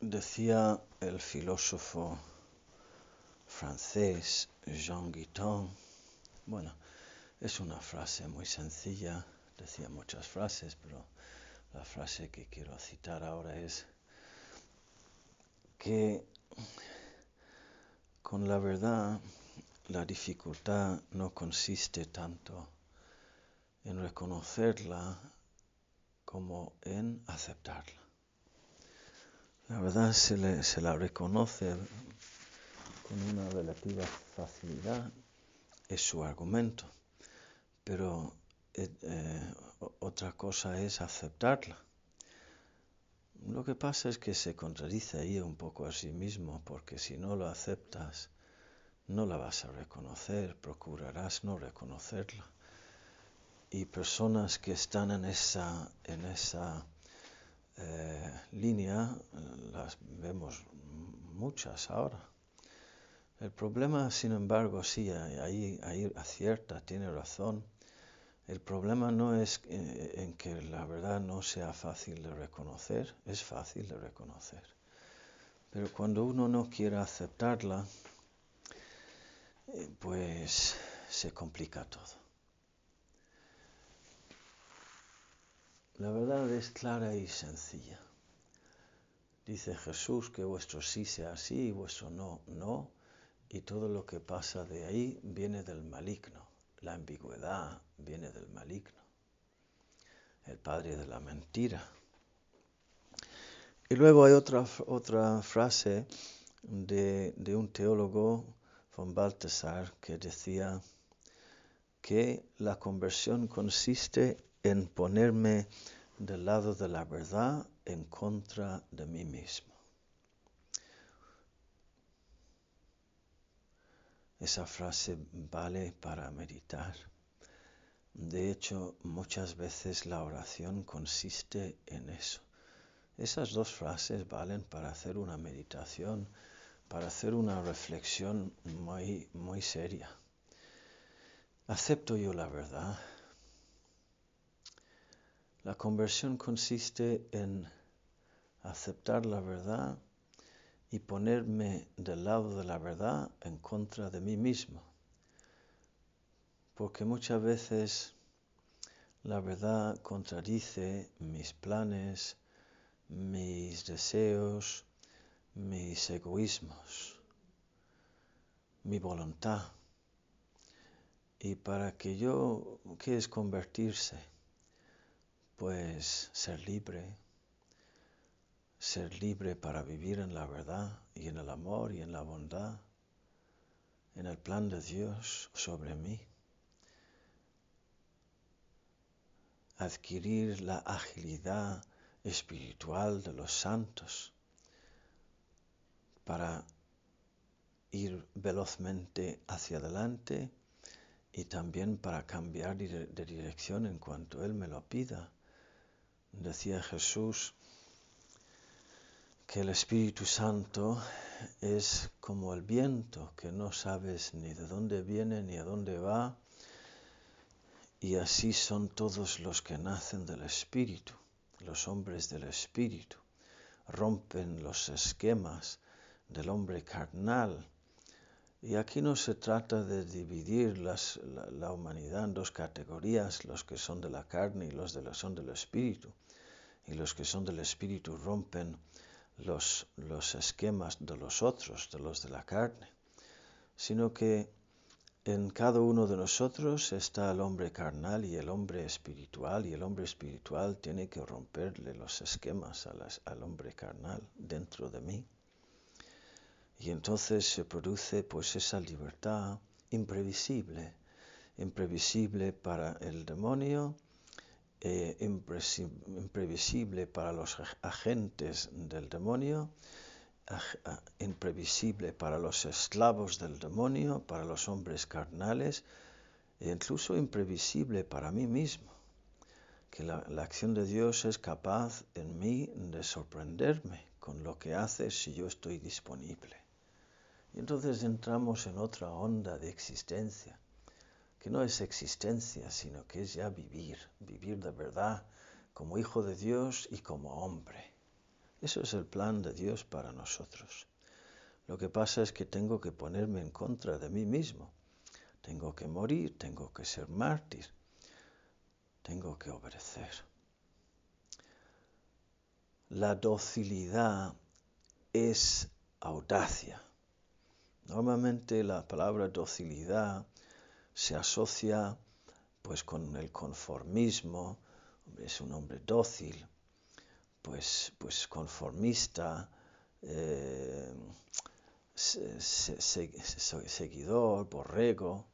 Decía el filósofo francés Jean Guiton, bueno, es una frase muy sencilla, decía muchas frases, pero la frase que quiero citar ahora es que con la verdad la dificultad no consiste tanto en reconocerla como en aceptarla. La verdad se, se la reconoce con una relativa facilidad, es su argumento, pero eh, eh, otra cosa es aceptarla. Lo que pasa es que se contradice ahí un poco a sí mismo, porque si no lo aceptas, no la vas a reconocer, procurarás no reconocerla. Y personas que están en esa, en esa eh, línea, las vemos muchas ahora. El problema, sin embargo, sí, ahí, ahí acierta, tiene razón. El problema no es eh, en que la verdad no sea fácil de reconocer, es fácil de reconocer. Pero cuando uno no quiere aceptarla, eh, pues se complica todo. La verdad es clara y sencilla. Dice Jesús que vuestro sí sea sí y vuestro no, no, y todo lo que pasa de ahí viene del maligno. La ambigüedad viene del maligno, el padre de la mentira. Y luego hay otra, otra frase de, de un teólogo, von Balthasar, que decía que la conversión consiste en ponerme del lado de la verdad en contra de mí mismo. Esa frase vale para meditar. De hecho, muchas veces la oración consiste en eso. Esas dos frases valen para hacer una meditación, para hacer una reflexión muy, muy seria. ¿Acepto yo la verdad? La conversión consiste en aceptar la verdad y ponerme del lado de la verdad en contra de mí mismo. Porque muchas veces la verdad contradice mis planes, mis deseos, mis egoísmos, mi voluntad. Y para que yo, ¿qué es convertirse? Pues ser libre, ser libre para vivir en la verdad y en el amor y en la bondad, en el plan de Dios sobre mí. Adquirir la agilidad espiritual de los santos para ir velozmente hacia adelante y también para cambiar de dirección en cuanto Él me lo pida decía Jesús que el Espíritu Santo es como el viento, que no sabes ni de dónde viene ni a dónde va, y así son todos los que nacen del Espíritu, los hombres del Espíritu, rompen los esquemas del hombre carnal. Y aquí no se trata de dividir la, humanidad en dos categorías, los que son de la carne y los que son del Espíritu y los que son del Espíritu rompen los esquemas de los otros, de los de la carne, sino que en cada uno de nosotros está el hombre carnal y el hombre espiritual, y el hombre espiritual tiene que romperle los esquemas al hombre carnal dentro de mí. Y entonces se produce pues esa libertad imprevisible, imprevisible para el demonio eh, imprevisible para los agentes del demonio, imprevisible para los esclavos del demonio, para los hombres carnales, e incluso imprevisible para mí mismo, que la, la acción de Dios es capaz en mí de sorprenderme con lo que hace si yo estoy disponible. Y entonces entramos en otra onda de existencia que no es existencia, sino que es ya vivir, vivir de verdad como hijo de Dios y como hombre, Eso es el plan de Dios para nosotros. Lo que pasa es que tengo que ponerme en contra de mí mismo. Tengo que morir, tengo que ser mártir, tengo que obedecer. La docilidad es audacia. Normalmente la palabra docilidad se asocia pues con el conformismo, es un hombre dócil, pues, pues conformista, eh, seguidor, borrego,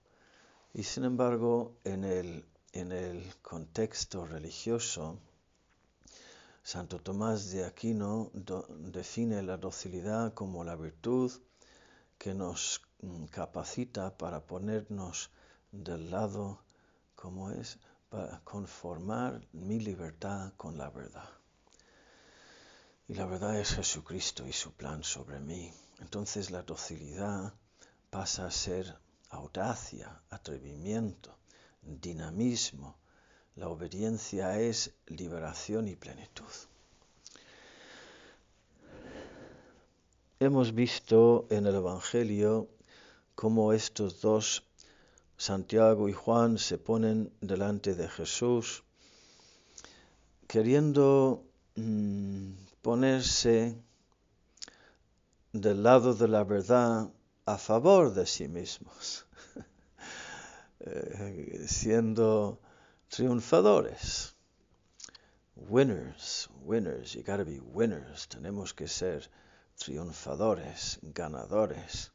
y sin embargo en el, en el contexto religioso, Santo Tomás de Aquino define la docilidad como la virtud que nos mm, capacita para ponernos del lado, como es, para conformar mi libertad con la verdad. Y la verdad es Jesucristo y su plan sobre mí. Entonces la docilidad pasa a ser audacia, atrevimiento, dinamismo. La obediencia es liberación y plenitud. Hemos visto en el Evangelio cómo estos dos Santiago y Juan se ponen delante de Jesús queriendo mm, ponerse del lado de la verdad a favor de sí mismos, eh, siendo triunfadores. Winners, winners, you gotta be winners, tenemos que ser triunfadores, ganadores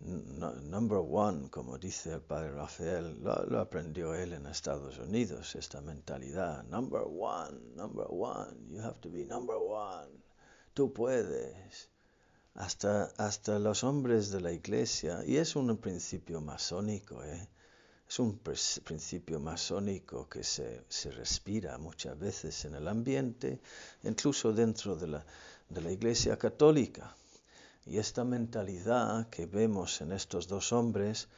number one, como dice el padre Rafael, lo, aprendió él en Estados Unidos, esta mentalidad. Number one, number one, you have to be number one. Tú puedes. Hasta, hasta los hombres de la iglesia, y es un principio masónico, ¿eh? Es un principio masónico que se, se, respira muchas veces en el ambiente, incluso dentro de la, de la iglesia católica. Y esta mentalidad que vemos en estos dos hombres,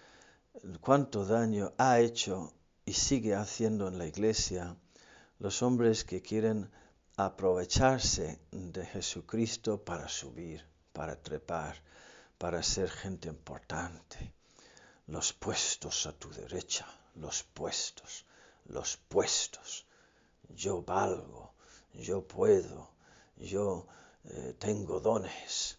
cuánto daño ha hecho y sigue haciendo en la iglesia los hombres que quieren aprovecharse de Jesucristo para subir, para trepar, para ser gente importante. Los puestos a tu derecha, los puestos, los puestos. Yo valgo, yo puedo, yo eh, tengo dones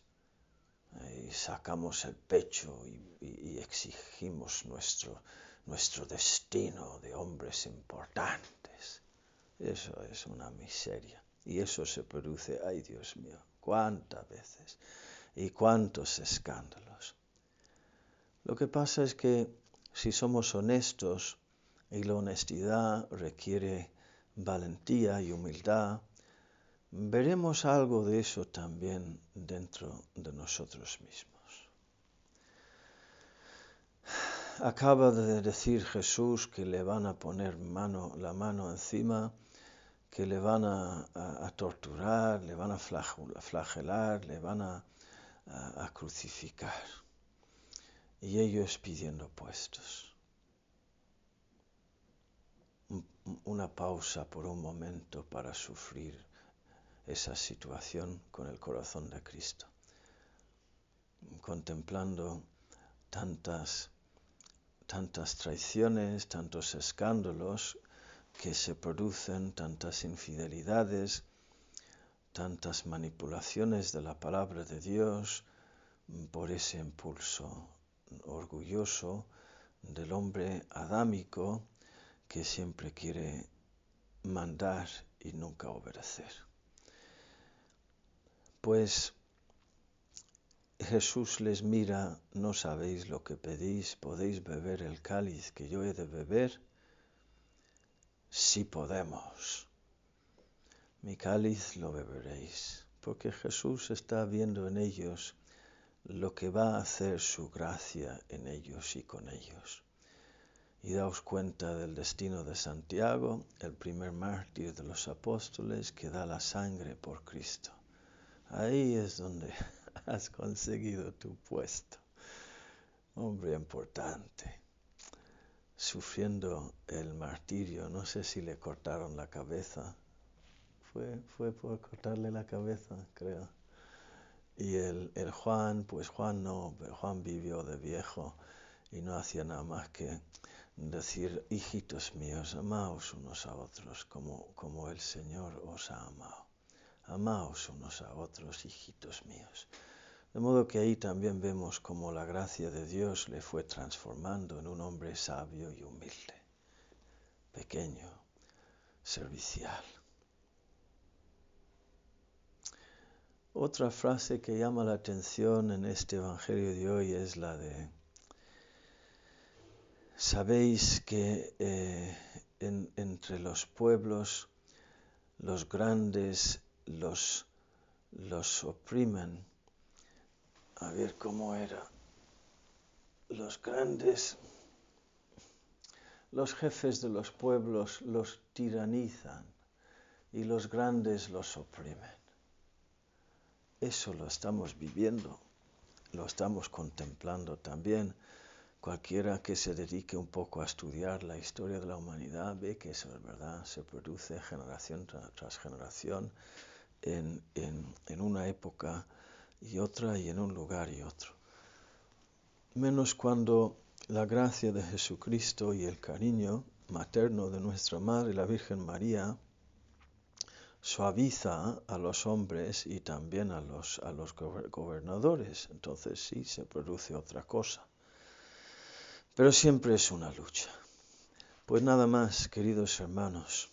y sacamos el pecho y, exigimos nuestro, nuestro destino de hombres importantes. Eso es una miseria. Y eso se produce, ay Dios mío, cuántas veces y cuántos escándalos. Lo que pasa es que si somos honestos, y la honestidad requiere valentía y humildad, veremos algo de eso también dentro de nosotros mismos. Acaba de decir Jesús que le van a poner mano, la mano encima, que le van a, torturar, le van a flagelar, le van a, a crucificar. Y ellos pidiendo puestos. Una pausa por un momento para sufrir esa situación con el corazón de Cristo, contemplando tantas, tantas traiciones, tantos escándalos que se producen, tantas infidelidades, tantas manipulaciones de la palabra de Dios por ese impulso orgulloso del hombre adámico que siempre quiere mandar y nunca obedecer. Pues Jesús les mira, no sabéis lo que pedís, podéis beber el cáliz que yo he de beber. Si podemos, mi cáliz lo beberéis, porque Jesús está viendo en ellos lo que va a hacer su gracia en ellos y con ellos. Y daos cuenta del destino de Santiago, el primer mártir de los apóstoles que da la sangre por Cristo. Ahí es donde has conseguido tu puesto. Hombre importante, sufriendo el martirio. No sé si le cortaron la cabeza. fue, fue por cortarle la cabeza, creo. Y el, el Juan, pues Juan no, Juan vivió de viejo y no hacía nada más que decir, hijitos míos, amaos unos a otros como, como el Señor os ha amado. Amaos unos a otros, hijitos míos. De modo que ahí también vemos cómo la gracia de Dios le fue transformando en un hombre sabio y humilde, pequeño, servicial. Otra frase que llama la atención en este Evangelio de hoy es la de, sabéis que eh, entre los pueblos los grandes los, los oprimen. A ver cómo era. Los grandes, los jefes de los pueblos los tiranizan y los grandes los oprimen. Eso lo estamos viviendo, lo estamos contemplando también. Cualquiera que se dedique un poco a estudiar la historia de la humanidad ve que eso es verdad, se produce generación tras generación en, en una época y otra y en un lugar y otro. Menos cuando la gracia de Jesucristo y el cariño materno de nuestra Madre, la Virgen María, suaviza a los hombres y también a los, a los gobernadores. Entonces sí se produce otra cosa. Pero siempre es una lucha. Pues nada más, queridos hermanos,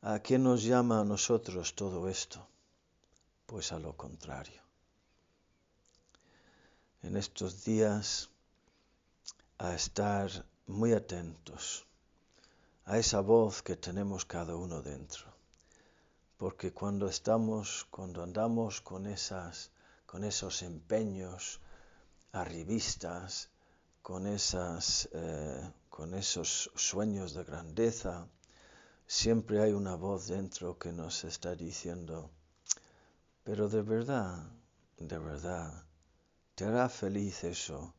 ¿a qué nos llama a nosotros todo esto? Pues a lo contrario. En estos días a estar muy atentos a esa voz que tenemos cada uno dentro porque cuando estamos, cuando andamos con esas, con esos empeños arribistas, con esas, eh, con esos sueños de grandeza, siempre hay una voz dentro que nos está diciendo, pero de verdad, de verdad, te hará feliz eso,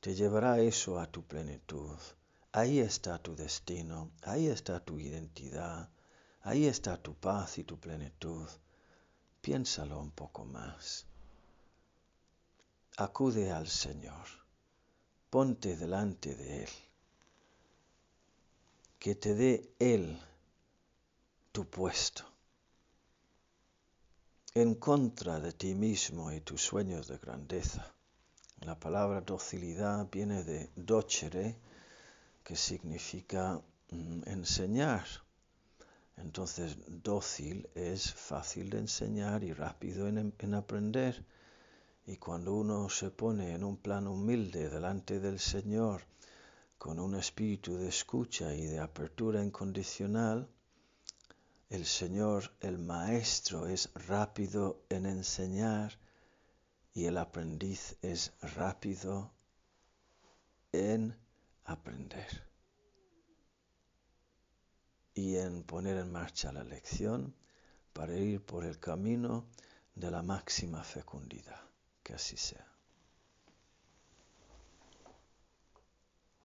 te llevará eso a tu plenitud. Ahí está tu destino, ahí está tu identidad, Ahí está tu paz y tu plenitud. Piénsalo un poco más. Acude al Señor. Ponte delante de Él. Que te dé Él tu puesto. En contra de ti mismo y tus sueños de grandeza. La palabra docilidad viene de docere, que significa mm, enseñar entonces, dócil es fácil de enseñar y rápido en, en, aprender. Y cuando uno se pone en un plano humilde delante del Señor, con un espíritu de escucha y de apertura incondicional, el Señor, el Maestro, es rápido en enseñar y el aprendiz es rápido en aprender y en poner en marcha la lección para ir por el camino de la máxima fecundidad. Que así sea.